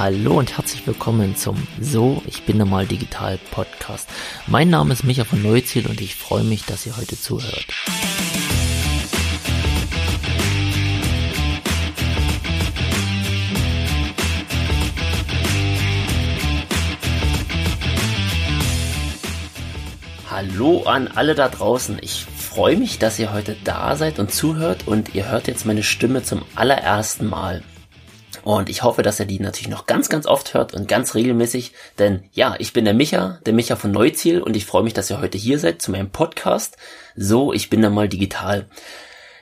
Hallo und herzlich willkommen zum So, ich bin normal digital Podcast. Mein Name ist Micha von Neuziel und ich freue mich, dass ihr heute zuhört. Hallo an alle da draußen. Ich freue mich, dass ihr heute da seid und zuhört und ihr hört jetzt meine Stimme zum allerersten Mal. Und ich hoffe, dass ihr die natürlich noch ganz, ganz oft hört und ganz regelmäßig. Denn ja, ich bin der Micha, der Micha von Neuziel und ich freue mich, dass ihr heute hier seid zu meinem Podcast. So, ich bin dann mal digital.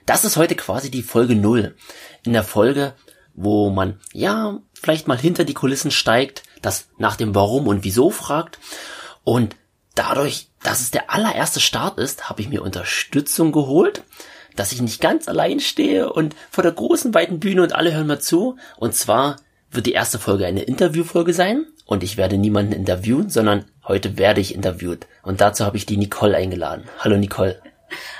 Das ist heute quasi die Folge null. In der Folge, wo man ja vielleicht mal hinter die Kulissen steigt, das nach dem Warum und Wieso fragt. Und dadurch, dass es der allererste Start ist, habe ich mir Unterstützung geholt dass ich nicht ganz allein stehe und vor der großen weiten Bühne und alle hören mir zu. Und zwar wird die erste Folge eine Interviewfolge sein und ich werde niemanden interviewen, sondern heute werde ich interviewt. Und dazu habe ich die Nicole eingeladen. Hallo Nicole.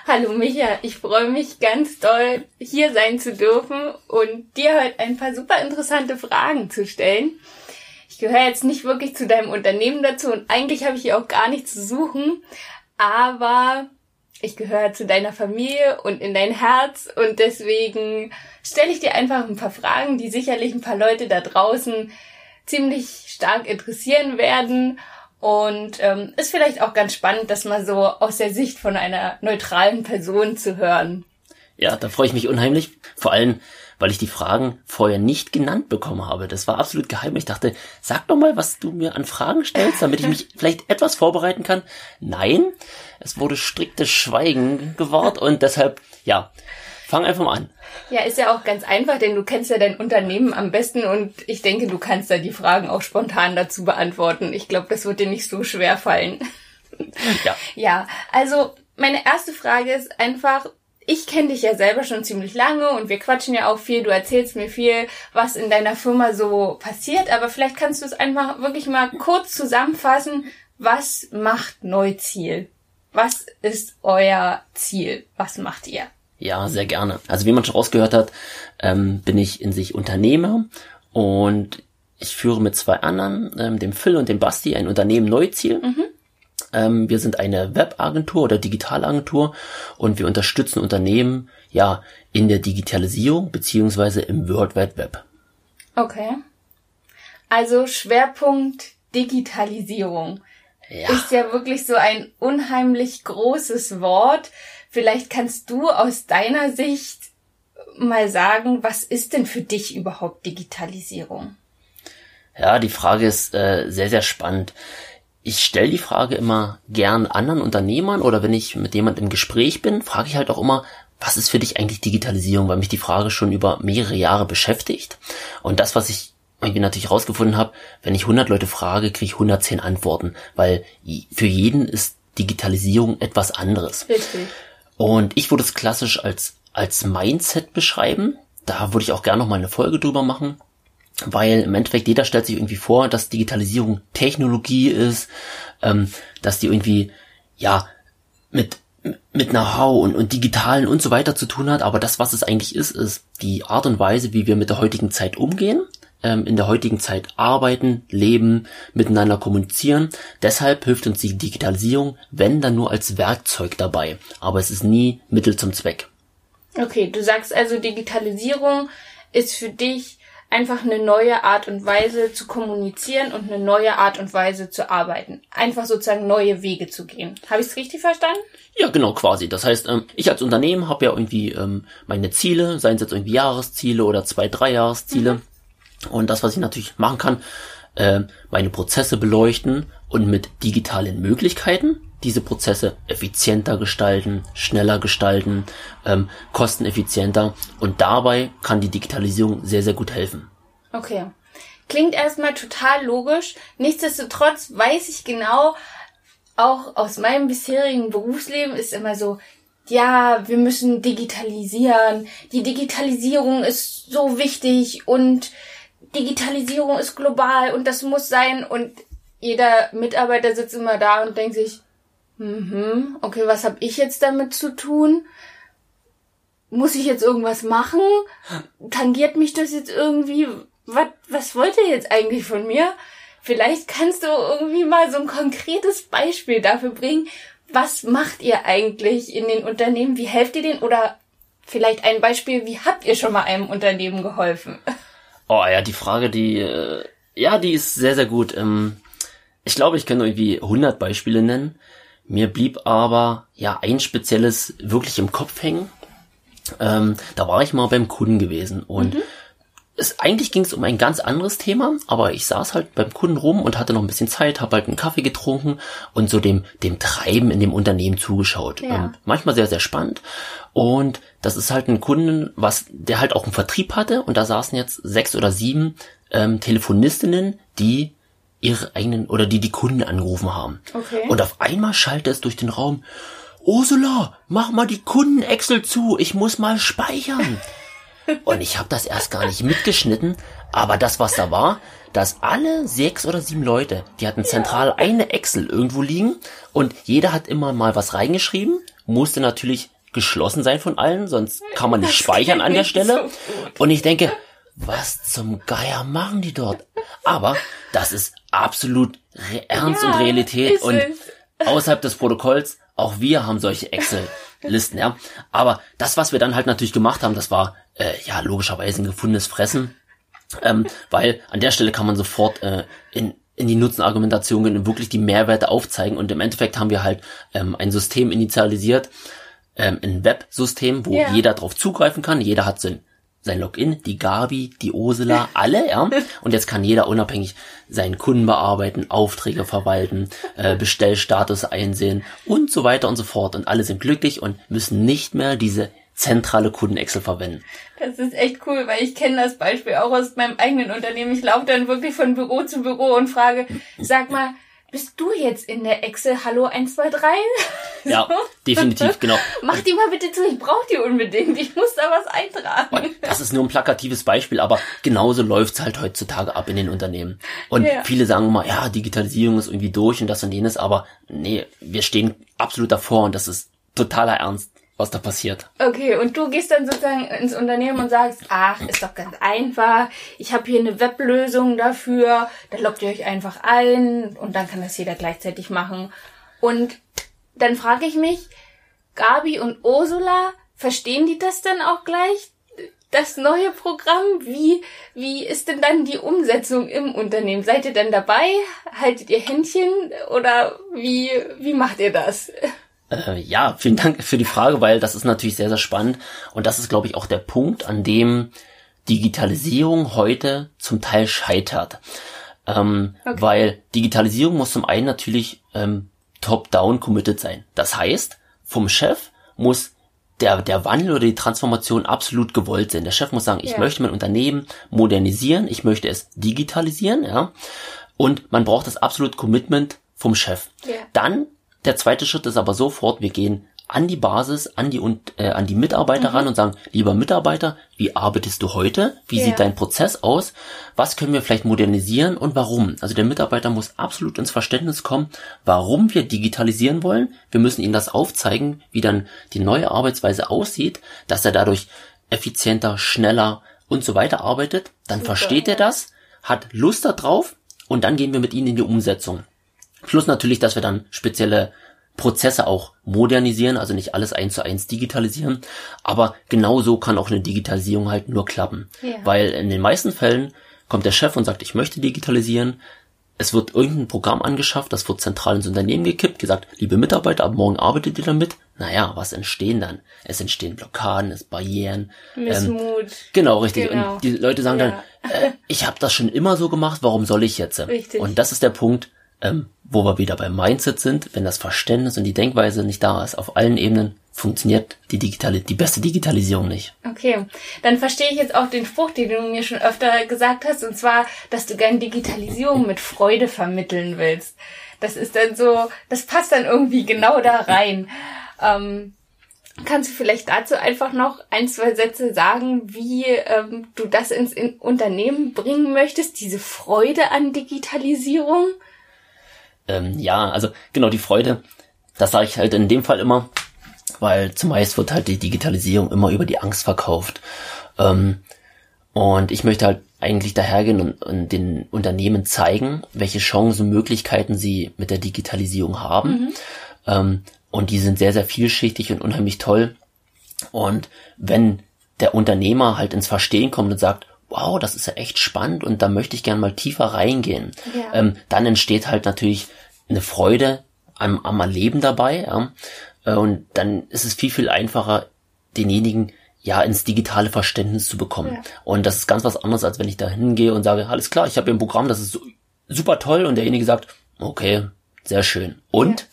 Hallo Micha, ich freue mich ganz doll, hier sein zu dürfen und dir heute ein paar super interessante Fragen zu stellen. Ich gehöre jetzt nicht wirklich zu deinem Unternehmen dazu und eigentlich habe ich hier auch gar nichts zu suchen, aber ich gehöre zu deiner Familie und in dein Herz und deswegen stelle ich dir einfach ein paar Fragen, die sicherlich ein paar Leute da draußen ziemlich stark interessieren werden und ähm, ist vielleicht auch ganz spannend, das mal so aus der Sicht von einer neutralen Person zu hören. Ja, da freue ich mich unheimlich. Vor allem, weil ich die Fragen vorher nicht genannt bekommen habe. Das war absolut geheim. Ich dachte, sag doch mal, was du mir an Fragen stellst, damit ich mich vielleicht etwas vorbereiten kann. Nein, es wurde striktes Schweigen gewahrt und deshalb, ja, fang einfach mal an. Ja, ist ja auch ganz einfach, denn du kennst ja dein Unternehmen am besten und ich denke, du kannst da die Fragen auch spontan dazu beantworten. Ich glaube, das wird dir nicht so schwer fallen. Ja. Ja, also meine erste Frage ist einfach, ich kenne dich ja selber schon ziemlich lange und wir quatschen ja auch viel, du erzählst mir viel, was in deiner Firma so passiert, aber vielleicht kannst du es einfach wirklich mal kurz zusammenfassen, was macht Neuziel? Was ist euer Ziel? Was macht ihr? Ja, sehr gerne. Also wie man schon rausgehört hat, ähm, bin ich in sich Unternehmer und ich führe mit zwei anderen, ähm, dem Phil und dem Basti, ein Unternehmen Neuziel. Mhm. Ähm, wir sind eine Webagentur oder Digitalagentur und wir unterstützen Unternehmen ja in der Digitalisierung beziehungsweise im World Wide Web. Okay. Also Schwerpunkt Digitalisierung ja. ist ja wirklich so ein unheimlich großes Wort. Vielleicht kannst du aus deiner Sicht mal sagen, was ist denn für dich überhaupt Digitalisierung? Ja, die Frage ist äh, sehr, sehr spannend ich stelle die Frage immer gern anderen Unternehmern oder wenn ich mit jemand im Gespräch bin, frage ich halt auch immer, was ist für dich eigentlich Digitalisierung, weil mich die Frage schon über mehrere Jahre beschäftigt. Und das, was ich irgendwie natürlich rausgefunden habe, wenn ich 100 Leute frage, kriege ich 110 Antworten, weil für jeden ist Digitalisierung etwas anderes. Richtig. Und ich würde es klassisch als, als Mindset beschreiben. Da würde ich auch gerne noch mal eine Folge drüber machen weil im Endeffekt jeder stellt sich irgendwie vor, dass Digitalisierung Technologie ist, ähm, dass die irgendwie ja mit mit Know-how und, und digitalen und so weiter zu tun hat, aber das, was es eigentlich ist, ist die Art und Weise, wie wir mit der heutigen Zeit umgehen, ähm, in der heutigen Zeit arbeiten, leben, miteinander kommunizieren. Deshalb hilft uns die Digitalisierung, wenn dann nur als Werkzeug dabei, aber es ist nie Mittel zum Zweck. Okay, du sagst also, Digitalisierung ist für dich einfach eine neue Art und Weise zu kommunizieren und eine neue Art und Weise zu arbeiten. Einfach sozusagen neue Wege zu gehen. Habe ich es richtig verstanden? Ja, genau, quasi. Das heißt, ähm, ich als Unternehmen habe ja irgendwie ähm, meine Ziele, seien es jetzt irgendwie Jahresziele oder zwei, drei Jahresziele. Mhm. Und das, was ich natürlich machen kann, äh, meine Prozesse beleuchten und mit digitalen Möglichkeiten diese Prozesse effizienter gestalten, schneller gestalten, ähm, kosteneffizienter und dabei kann die Digitalisierung sehr, sehr gut helfen. Okay. Klingt erstmal total logisch. Nichtsdestotrotz weiß ich genau, auch aus meinem bisherigen Berufsleben ist immer so, ja, wir müssen digitalisieren. Die Digitalisierung ist so wichtig und Digitalisierung ist global und das muss sein und jeder Mitarbeiter sitzt immer da und denkt sich, Mhm. Okay, was habe ich jetzt damit zu tun? Muss ich jetzt irgendwas machen? Tangiert mich das jetzt irgendwie? was, was wollt ihr jetzt eigentlich von mir? Vielleicht kannst du irgendwie mal so ein konkretes Beispiel dafür bringen. Was macht ihr eigentlich in den Unternehmen? Wie helft ihr denen? Oder vielleicht ein Beispiel, wie habt ihr schon mal einem Unternehmen geholfen? Oh ja, die Frage, die, äh, ja, die ist sehr, sehr gut. Ähm, ich glaube, ich kann irgendwie 100 Beispiele nennen. Mir blieb aber, ja, ein spezielles wirklich im Kopf hängen. Ähm, da war ich mal beim Kunden gewesen und mhm es, eigentlich ging es um ein ganz anderes Thema, aber ich saß halt beim Kunden rum und hatte noch ein bisschen Zeit, habe halt einen Kaffee getrunken und so dem, dem Treiben in dem Unternehmen zugeschaut. Ja. Ähm, manchmal sehr, sehr spannend. Und das ist halt ein Kunden, was, der halt auch einen Vertrieb hatte und da saßen jetzt sechs oder sieben ähm, Telefonistinnen, die ihre eigenen oder die die Kunden angerufen haben. Okay. Und auf einmal schallte es durch den Raum, Ursula, mach mal die Kunden-Excel zu, ich muss mal speichern. Und ich habe das erst gar nicht mitgeschnitten, aber das, was da war, dass alle sechs oder sieben Leute, die hatten zentral eine Excel irgendwo liegen und jeder hat immer mal was reingeschrieben, musste natürlich geschlossen sein von allen, sonst kann man nicht speichern an der Stelle. Und ich denke, was zum Geier machen die dort? Aber das ist absolut Ernst ja, und Realität und außerhalb des Protokolls, auch wir haben solche Excel-Listen, ja. Aber das, was wir dann halt natürlich gemacht haben, das war äh, ja logischerweise ein gefundenes Fressen, ähm, weil an der Stelle kann man sofort äh, in in die Nutzenargumentation gehen und wirklich die Mehrwerte aufzeigen. Und im Endeffekt haben wir halt ähm, ein System initialisiert, ähm, ein Websystem, wo yeah. jeder drauf zugreifen kann. Jeder hat sein, sein Login, die Gabi, die Ursula, alle, ja. Und jetzt kann jeder unabhängig seinen Kunden bearbeiten, Aufträge verwalten, äh, Bestellstatus einsehen und so weiter und so fort. Und alle sind glücklich und müssen nicht mehr diese zentrale Kunden-Excel verwenden. Das ist echt cool, weil ich kenne das Beispiel auch aus meinem eigenen Unternehmen. Ich laufe dann wirklich von Büro zu Büro und frage, sag mal, bist du jetzt in der Excel Hallo 123? so? Ja, definitiv, genau. Mach die mal bitte zu, ich brauche die unbedingt. Ich muss da was eintragen. Das ist nur ein plakatives Beispiel, aber genauso läuft's halt heutzutage ab in den Unternehmen. Und ja. viele sagen immer, ja, Digitalisierung ist irgendwie durch und das und jenes, aber nee, wir stehen absolut davor und das ist totaler Ernst was da passiert. Okay, und du gehst dann sozusagen ins Unternehmen und sagst, ach, ist doch ganz einfach, ich habe hier eine Weblösung dafür, da loggt ihr euch einfach ein und dann kann das jeder gleichzeitig machen. Und dann frage ich mich, Gabi und Ursula, verstehen die das dann auch gleich? Das neue Programm, wie, wie ist denn dann die Umsetzung im Unternehmen? Seid ihr denn dabei? Haltet ihr Händchen oder wie, wie macht ihr das? Äh, ja, vielen Dank für die Frage, weil das ist natürlich sehr, sehr spannend. Und das ist, glaube ich, auch der Punkt, an dem Digitalisierung heute zum Teil scheitert. Ähm, okay. Weil Digitalisierung muss zum einen natürlich ähm, top-down committed sein. Das heißt, vom Chef muss der, der Wandel oder die Transformation absolut gewollt sein. Der Chef muss sagen, ich ja. möchte mein Unternehmen modernisieren, ich möchte es digitalisieren, ja. Und man braucht das absolut Commitment vom Chef. Ja. Dann der zweite Schritt ist aber sofort, wir gehen an die Basis, an die und äh, an die Mitarbeiter mhm. ran und sagen, lieber Mitarbeiter, wie arbeitest du heute? Wie ja. sieht dein Prozess aus? Was können wir vielleicht modernisieren und warum? Also der Mitarbeiter muss absolut ins Verständnis kommen, warum wir digitalisieren wollen. Wir müssen ihm das aufzeigen, wie dann die neue Arbeitsweise aussieht, dass er dadurch effizienter, schneller und so weiter arbeitet. Dann Super, versteht er das, hat Lust darauf und dann gehen wir mit ihnen in die Umsetzung. Plus natürlich, dass wir dann spezielle Prozesse auch modernisieren, also nicht alles eins zu eins digitalisieren. Aber genau so kann auch eine Digitalisierung halt nur klappen. Ja. Weil in den meisten Fällen kommt der Chef und sagt, ich möchte digitalisieren. Es wird irgendein Programm angeschafft, das wird zentral ins Unternehmen gekippt, gesagt, liebe Mitarbeiter, ab morgen arbeitet ihr damit. Naja, was entstehen dann? Es entstehen Blockaden, es Barrieren. Missmut. Ähm, genau, richtig. Genau. Und die Leute sagen ja. dann, äh, ich habe das schon immer so gemacht, warum soll ich jetzt? Richtig. Und das ist der Punkt, ähm, wo wir wieder beim Mindset sind, wenn das Verständnis und die Denkweise nicht da ist, auf allen Ebenen funktioniert die digitale, die beste Digitalisierung nicht. Okay, dann verstehe ich jetzt auch den Spruch, den du mir schon öfter gesagt hast, und zwar, dass du gern Digitalisierung mit Freude vermitteln willst. Das ist dann so, das passt dann irgendwie genau da rein. Ähm, kannst du vielleicht dazu einfach noch ein, zwei Sätze sagen, wie ähm, du das ins in Unternehmen bringen möchtest, diese Freude an Digitalisierung? Ähm, ja, also genau die Freude, das sage ich halt in dem Fall immer, weil zumeist wird halt die Digitalisierung immer über die Angst verkauft. Ähm, und ich möchte halt eigentlich dahergehen und, und den Unternehmen zeigen, welche Chancen, Möglichkeiten sie mit der Digitalisierung haben. Mhm. Ähm, und die sind sehr, sehr vielschichtig und unheimlich toll. Und wenn der Unternehmer halt ins Verstehen kommt und sagt, wow, das ist ja echt spannend und da möchte ich gern mal tiefer reingehen, ja. ähm, dann entsteht halt natürlich eine Freude am, am Erleben dabei. Ja? Äh, und dann ist es viel, viel einfacher, denjenigen ja ins digitale Verständnis zu bekommen. Ja. Und das ist ganz was anderes, als wenn ich da hingehe und sage, alles klar, ich habe hier ein Programm, das ist super toll und derjenige sagt, okay, sehr schön. Und ja.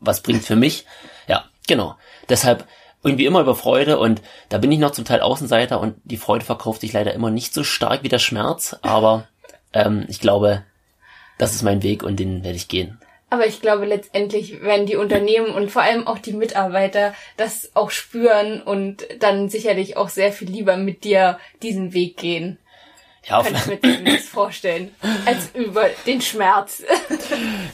was bringt für mich? Ja, genau. Deshalb irgendwie immer über Freude und da bin ich noch zum Teil Außenseiter und die Freude verkauft sich leider immer nicht so stark wie der Schmerz, aber ähm, ich glaube, das ist mein Weg und den werde ich gehen. Aber ich glaube, letztendlich werden die Unternehmen und vor allem auch die Mitarbeiter das auch spüren und dann sicherlich auch sehr viel lieber mit dir diesen Weg gehen. Ja, Kann ich mir das vorstellen, als über den Schmerz.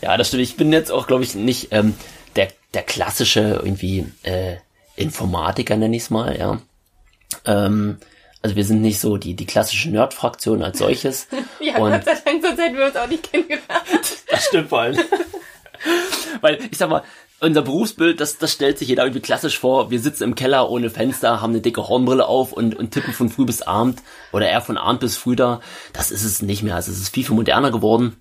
ja, das stimmt. Ich bin jetzt auch, glaube ich, nicht ähm, der, der klassische irgendwie äh, Informatiker, nenne ich es mal, ja. Ähm, also wir sind nicht so die, die klassische Nerd-Fraktion als solches. ja, und Gott sei Dank, sonst hätten wir uns auch nicht kennengelernt. das stimmt vor allem. Weil, ich sag mal, unser Berufsbild, das, das stellt sich jeder irgendwie klassisch vor. Wir sitzen im Keller ohne Fenster, haben eine dicke Hornbrille auf und, und tippen von früh bis abend oder eher von abend bis früh da. Das ist es nicht mehr. Also es ist viel, viel moderner geworden.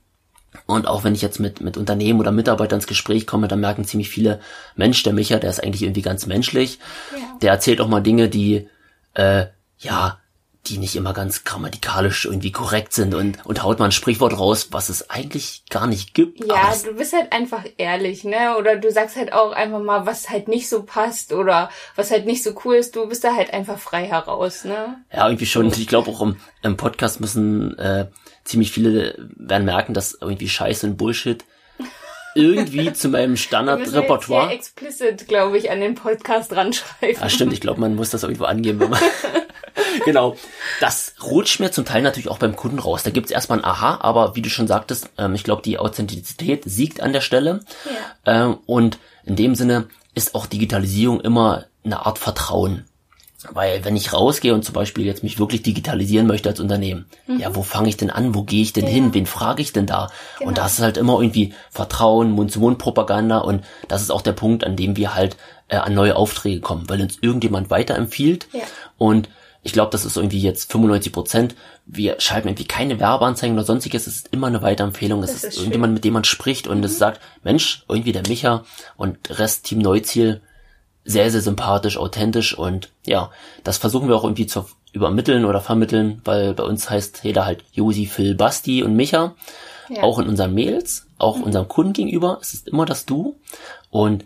Und auch wenn ich jetzt mit, mit Unternehmen oder Mitarbeitern ins Gespräch komme, dann merken ziemlich viele, Mensch, der Micha, der ist eigentlich irgendwie ganz menschlich. Ja. Der erzählt auch mal Dinge, die, äh, ja, die nicht immer ganz grammatikalisch irgendwie korrekt sind und, und haut mal ein Sprichwort raus, was es eigentlich gar nicht gibt. Ja, du bist halt einfach ehrlich, ne? Oder du sagst halt auch einfach mal, was halt nicht so passt oder was halt nicht so cool ist. Du bist da halt einfach frei heraus, ne? Ja, irgendwie schon. Ich glaube auch im, im Podcast müssen äh, ziemlich viele werden merken, dass irgendwie Scheiße und Bullshit irgendwie zu meinem Standardrepertoire. explicit, glaube ich, an den Podcast ranschreiben. Ja, stimmt. Ich glaube, man muss das irgendwo angeben, wenn man genau. Das rutscht mir zum Teil natürlich auch beim Kunden raus. Da gibt's erstmal ein Aha, aber wie du schon sagtest, ähm, ich glaube, die Authentizität siegt an der Stelle. Ja. Ähm, und in dem Sinne ist auch Digitalisierung immer eine Art Vertrauen. Weil wenn ich rausgehe und zum Beispiel jetzt mich wirklich digitalisieren möchte als Unternehmen, mhm. ja, wo fange ich denn an? Wo gehe ich denn ja. hin? Wen frage ich denn da? Genau. Und das ist halt immer irgendwie Vertrauen, Mund-zu-Mund-Propaganda und das ist auch der Punkt, an dem wir halt äh, an neue Aufträge kommen, weil uns irgendjemand weiterempfiehlt ja. und ich glaube, das ist irgendwie jetzt 95 Prozent. Wir schalten irgendwie keine Werbeanzeigen oder sonstiges. Es ist immer eine Weiterempfehlung. Es ist, ist irgendjemand, mit dem man spricht und mhm. es sagt, Mensch, irgendwie der Micha und Rest Team Neuziel, sehr, sehr sympathisch, authentisch und ja, das versuchen wir auch irgendwie zu übermitteln oder vermitteln, weil bei uns heißt jeder halt Josi, Phil, Basti und Micha. Ja. Auch in unseren Mails, auch mhm. unserem Kunden gegenüber. Es ist immer das Du. Und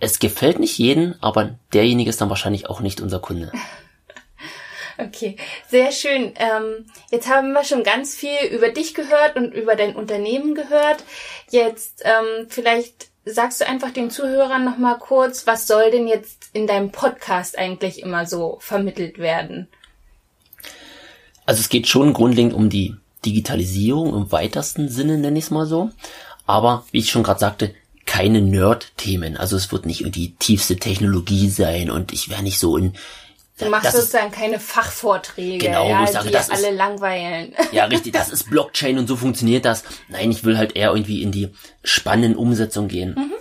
es gefällt nicht jeden, aber derjenige ist dann wahrscheinlich auch nicht unser Kunde. Okay, sehr schön. Ähm, jetzt haben wir schon ganz viel über dich gehört und über dein Unternehmen gehört. Jetzt ähm, vielleicht sagst du einfach den Zuhörern noch mal kurz, was soll denn jetzt in deinem Podcast eigentlich immer so vermittelt werden? Also es geht schon grundlegend um die Digitalisierung im weitesten Sinne, nenne ich es mal so. Aber wie ich schon gerade sagte, keine Nerd-Themen. Also es wird nicht die tiefste Technologie sein und ich werde nicht so in Du machst sozusagen ist, keine Fachvorträge, genau, ja, wo ich sage, die das alle ist, langweilen. Ja, richtig, das ist Blockchain und so funktioniert das. Nein, ich will halt eher irgendwie in die spannenden Umsetzung gehen. Mhm.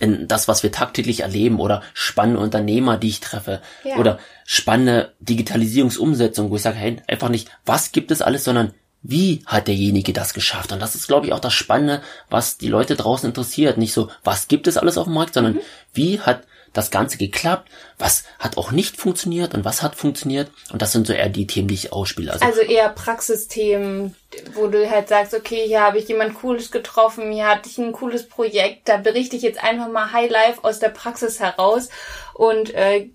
In das, was wir tagtäglich erleben oder spannende Unternehmer, die ich treffe ja. oder spannende Digitalisierungsumsetzung, wo ich sage, hey, einfach nicht, was gibt es alles, sondern wie hat derjenige das geschafft? Und das ist, glaube ich, auch das Spannende, was die Leute draußen interessiert. Nicht so, was gibt es alles auf dem Markt, sondern mhm. wie hat das Ganze geklappt, was hat auch nicht funktioniert und was hat funktioniert. Und das sind so eher die Themen, die ich ausspiele. Also, also eher Praxisthemen, wo du halt sagst, okay, hier habe ich jemand Cooles getroffen, hier hatte ich ein cooles Projekt, da berichte ich jetzt einfach mal High Life aus der Praxis heraus und äh,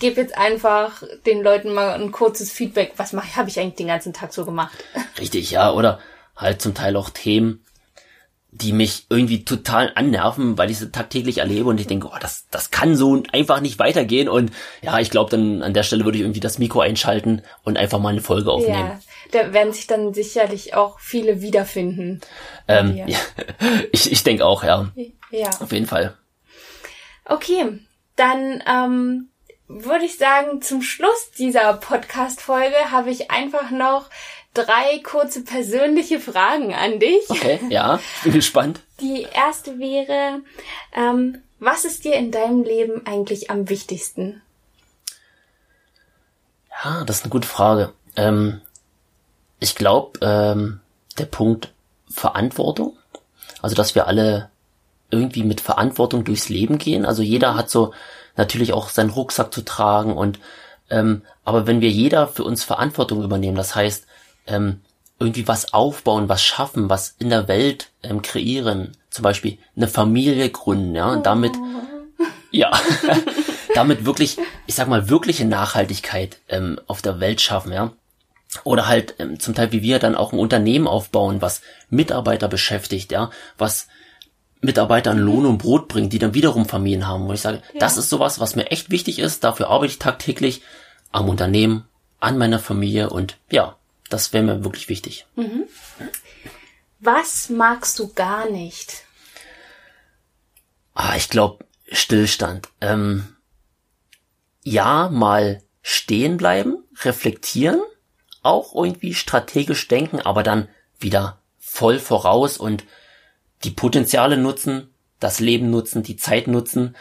gebe jetzt einfach den Leuten mal ein kurzes Feedback, was mache habe ich eigentlich den ganzen Tag so gemacht. Richtig, ja, oder halt zum Teil auch Themen, die mich irgendwie total annerven, weil ich sie tagtäglich erlebe und ich denke, oh, das, das kann so einfach nicht weitergehen. Und ja, ich glaube, dann an der Stelle würde ich irgendwie das Mikro einschalten und einfach mal eine Folge aufnehmen. Ja, da werden sich dann sicherlich auch viele wiederfinden. Ähm, ja, ich, ich denke auch, ja. Ja. Auf jeden Fall. Okay, dann ähm, würde ich sagen, zum Schluss dieser Podcast-Folge habe ich einfach noch drei kurze persönliche Fragen an dich. Okay, ja, ich bin gespannt. Die erste wäre, ähm, was ist dir in deinem Leben eigentlich am wichtigsten? Ja, das ist eine gute Frage. Ähm, ich glaube, ähm, der Punkt Verantwortung, also dass wir alle irgendwie mit Verantwortung durchs Leben gehen. Also jeder hat so natürlich auch seinen Rucksack zu tragen und ähm, aber wenn wir jeder für uns Verantwortung übernehmen, das heißt ähm, irgendwie was aufbauen, was schaffen, was in der Welt ähm, kreieren, zum Beispiel eine Familie gründen, ja, und damit ja, damit wirklich, ich sag mal, wirkliche Nachhaltigkeit ähm, auf der Welt schaffen, ja. Oder halt ähm, zum Teil wie wir dann auch ein Unternehmen aufbauen, was Mitarbeiter beschäftigt, ja, was Mitarbeitern Lohn und Brot bringt, die dann wiederum Familien haben. Wo ich sage, ja. das ist sowas, was mir echt wichtig ist. Dafür arbeite ich tagtäglich am Unternehmen, an meiner Familie und ja, das wäre mir wirklich wichtig. Mhm. Was magst du gar nicht? Ah, ich glaube Stillstand. Ähm, ja, mal stehen bleiben, reflektieren, auch irgendwie strategisch denken, aber dann wieder voll voraus und die Potenziale nutzen, das Leben nutzen, die Zeit nutzen.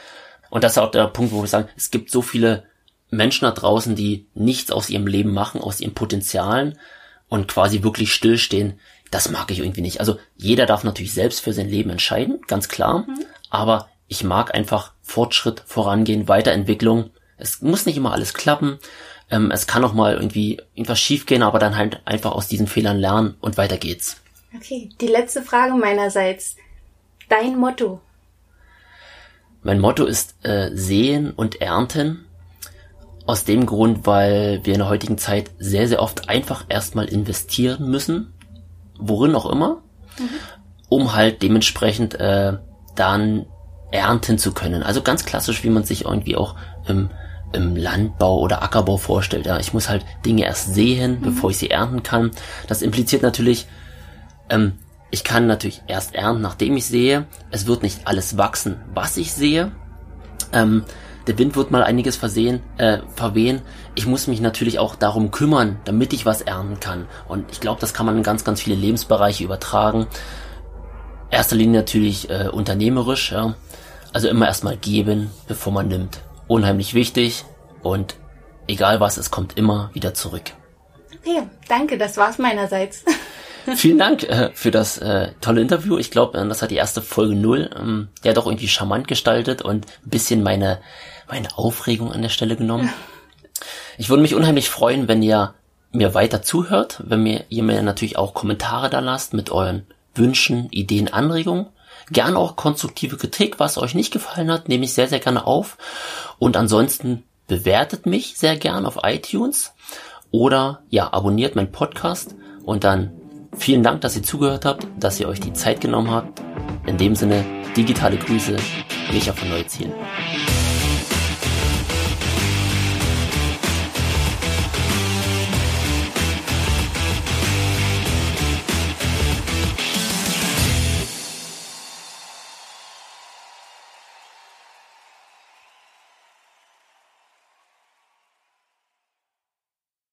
Und das ist auch der Punkt, wo wir sagen, es gibt so viele Menschen da draußen, die nichts aus ihrem Leben machen, aus ihren Potenzialen und quasi wirklich stillstehen. Das mag ich irgendwie nicht. Also jeder darf natürlich selbst für sein Leben entscheiden, ganz klar. Mhm. Aber ich mag einfach Fortschritt, Vorangehen, Weiterentwicklung. Es muss nicht immer alles klappen. Ähm, es kann auch mal irgendwie irgendwas schiefgehen, aber dann halt einfach aus diesen Fehlern lernen und weiter geht's. Okay, die letzte Frage meinerseits. Dein Motto? Mein Motto ist äh, sehen und ernten. Aus dem Grund, weil wir in der heutigen Zeit sehr, sehr oft einfach erstmal investieren müssen, worin auch immer, mhm. um halt dementsprechend äh, dann ernten zu können. Also ganz klassisch, wie man sich irgendwie auch im, im Landbau oder Ackerbau vorstellt. Ja, ich muss halt Dinge erst sehen, mhm. bevor ich sie ernten kann. Das impliziert natürlich, ähm, ich kann natürlich erst ernten, nachdem ich sehe. Es wird nicht alles wachsen, was ich sehe. Ähm, der Wind wird mal einiges versehen, äh, verwehen. Ich muss mich natürlich auch darum kümmern, damit ich was ernten kann. Und ich glaube, das kann man in ganz, ganz viele Lebensbereiche übertragen. Erster Linie natürlich äh, unternehmerisch, ja. Also immer erstmal geben, bevor man nimmt. Unheimlich wichtig und egal was, es kommt immer wieder zurück. Okay, danke, das war's meinerseits. Vielen Dank äh, für das äh, tolle Interview. Ich glaube, äh, das hat die erste Folge null, ähm, ja doch irgendwie charmant gestaltet und ein bisschen meine, meine Aufregung an der Stelle genommen. Ich würde mich unheimlich freuen, wenn ihr mir weiter zuhört, wenn mir, ihr mir natürlich auch Kommentare da lasst mit euren Wünschen, Ideen, Anregungen. Gerne auch konstruktive Kritik, was euch nicht gefallen hat, nehme ich sehr, sehr gerne auf. Und ansonsten bewertet mich sehr gern auf iTunes oder ja, abonniert meinen Podcast und dann Vielen Dank, dass ihr zugehört habt, dass ihr euch die Zeit genommen habt. In dem Sinne, digitale Grüße, Micha von Neuziehen.